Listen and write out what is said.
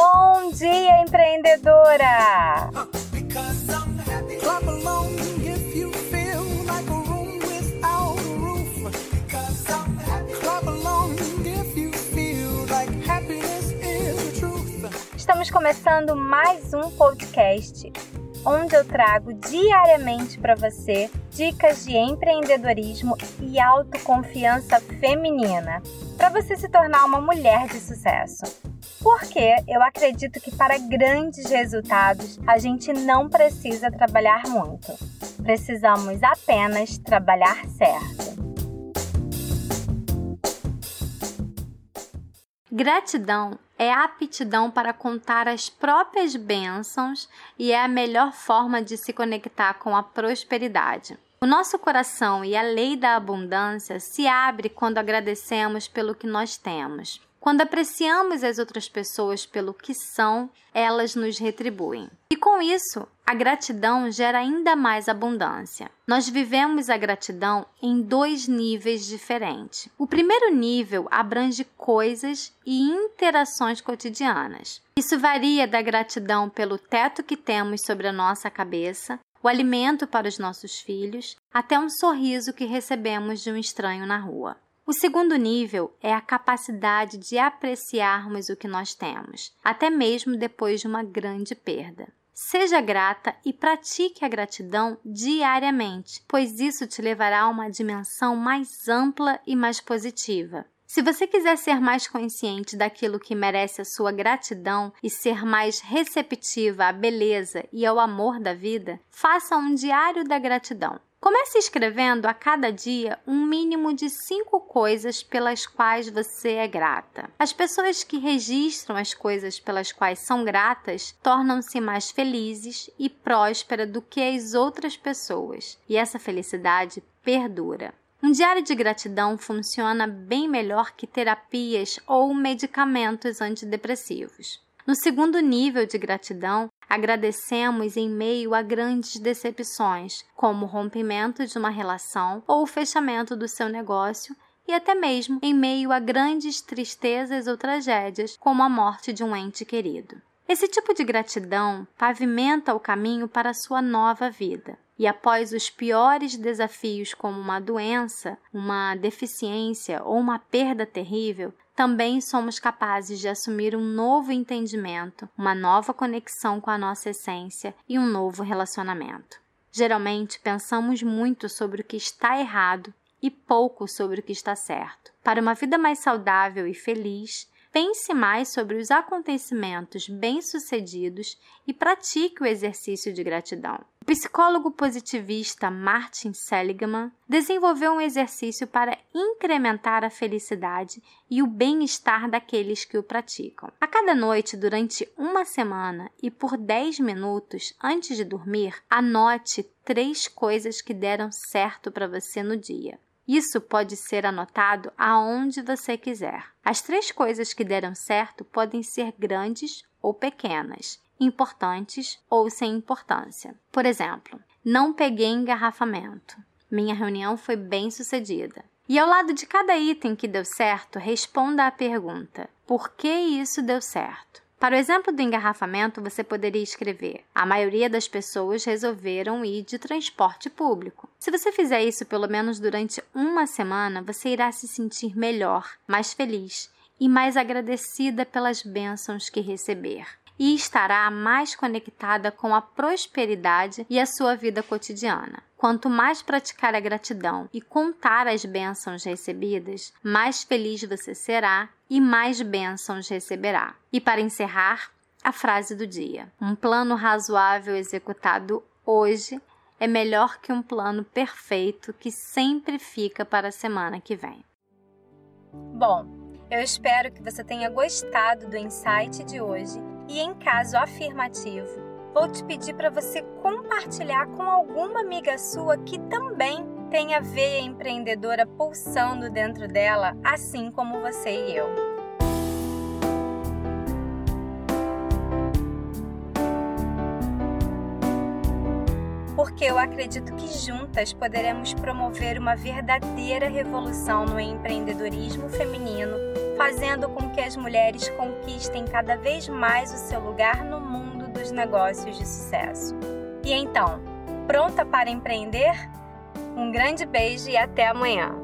Bom dia, empreendedora! Estamos começando mais um podcast onde eu trago diariamente para você dicas de empreendedorismo e autoconfiança feminina para você se tornar uma mulher de sucesso. Porque eu acredito que para grandes resultados a gente não precisa trabalhar muito. Precisamos apenas trabalhar certo. Gratidão é a aptidão para contar as próprias bênçãos e é a melhor forma de se conectar com a prosperidade. O nosso coração e a lei da abundância se abre quando agradecemos pelo que nós temos. Quando apreciamos as outras pessoas pelo que são, elas nos retribuem. E com isso, a gratidão gera ainda mais abundância. Nós vivemos a gratidão em dois níveis diferentes. O primeiro nível abrange coisas e interações cotidianas. Isso varia da gratidão pelo teto que temos sobre a nossa cabeça, o alimento para os nossos filhos, até um sorriso que recebemos de um estranho na rua. O segundo nível é a capacidade de apreciarmos o que nós temos, até mesmo depois de uma grande perda. Seja grata e pratique a gratidão diariamente, pois isso te levará a uma dimensão mais ampla e mais positiva. Se você quiser ser mais consciente daquilo que merece a sua gratidão e ser mais receptiva à beleza e ao amor da vida, faça um diário da gratidão. Comece escrevendo a cada dia um mínimo de cinco coisas pelas quais você é grata. As pessoas que registram as coisas pelas quais são gratas tornam-se mais felizes e prósperas do que as outras pessoas, e essa felicidade perdura. Um diário de gratidão funciona bem melhor que terapias ou medicamentos antidepressivos. No segundo nível de gratidão, agradecemos em meio a grandes decepções, como o rompimento de uma relação ou o fechamento do seu negócio, e até mesmo em meio a grandes tristezas ou tragédias, como a morte de um ente querido. Esse tipo de gratidão pavimenta o caminho para a sua nova vida e após os piores desafios, como uma doença, uma deficiência ou uma perda terrível, também somos capazes de assumir um novo entendimento, uma nova conexão com a nossa essência e um novo relacionamento. Geralmente pensamos muito sobre o que está errado e pouco sobre o que está certo. Para uma vida mais saudável e feliz, pense mais sobre os acontecimentos bem-sucedidos e pratique o exercício de gratidão. O psicólogo positivista Martin Seligman desenvolveu um exercício para incrementar a felicidade e o bem-estar daqueles que o praticam. A cada noite, durante uma semana e por 10 minutos antes de dormir, anote três coisas que deram certo para você no dia. Isso pode ser anotado aonde você quiser. As três coisas que deram certo podem ser grandes ou pequenas, importantes ou sem importância. Por exemplo, não peguei engarrafamento. Minha reunião foi bem sucedida. E ao lado de cada item que deu certo, responda à pergunta: por que isso deu certo? Para o exemplo do engarrafamento, você poderia escrever: A maioria das pessoas resolveram ir de transporte público. Se você fizer isso pelo menos durante uma semana, você irá se sentir melhor, mais feliz e mais agradecida pelas bênçãos que receber e estará mais conectada com a prosperidade e a sua vida cotidiana. Quanto mais praticar a gratidão e contar as bênçãos recebidas, mais feliz você será e mais bênçãos receberá. E para encerrar, a frase do dia: Um plano razoável executado hoje é melhor que um plano perfeito que sempre fica para a semana que vem. Bom, eu espero que você tenha gostado do insight de hoje e, em caso afirmativo, vou te pedir para você compartilhar com alguma amiga sua que também tem a veia empreendedora pulsando dentro dela, assim como você e eu. Porque eu acredito que juntas poderemos promover uma verdadeira revolução no empreendedorismo feminino fazendo com que as mulheres conquistem cada vez mais o seu lugar no mundo dos negócios de sucesso. E então, pronta para empreender? Um grande beijo e até amanhã!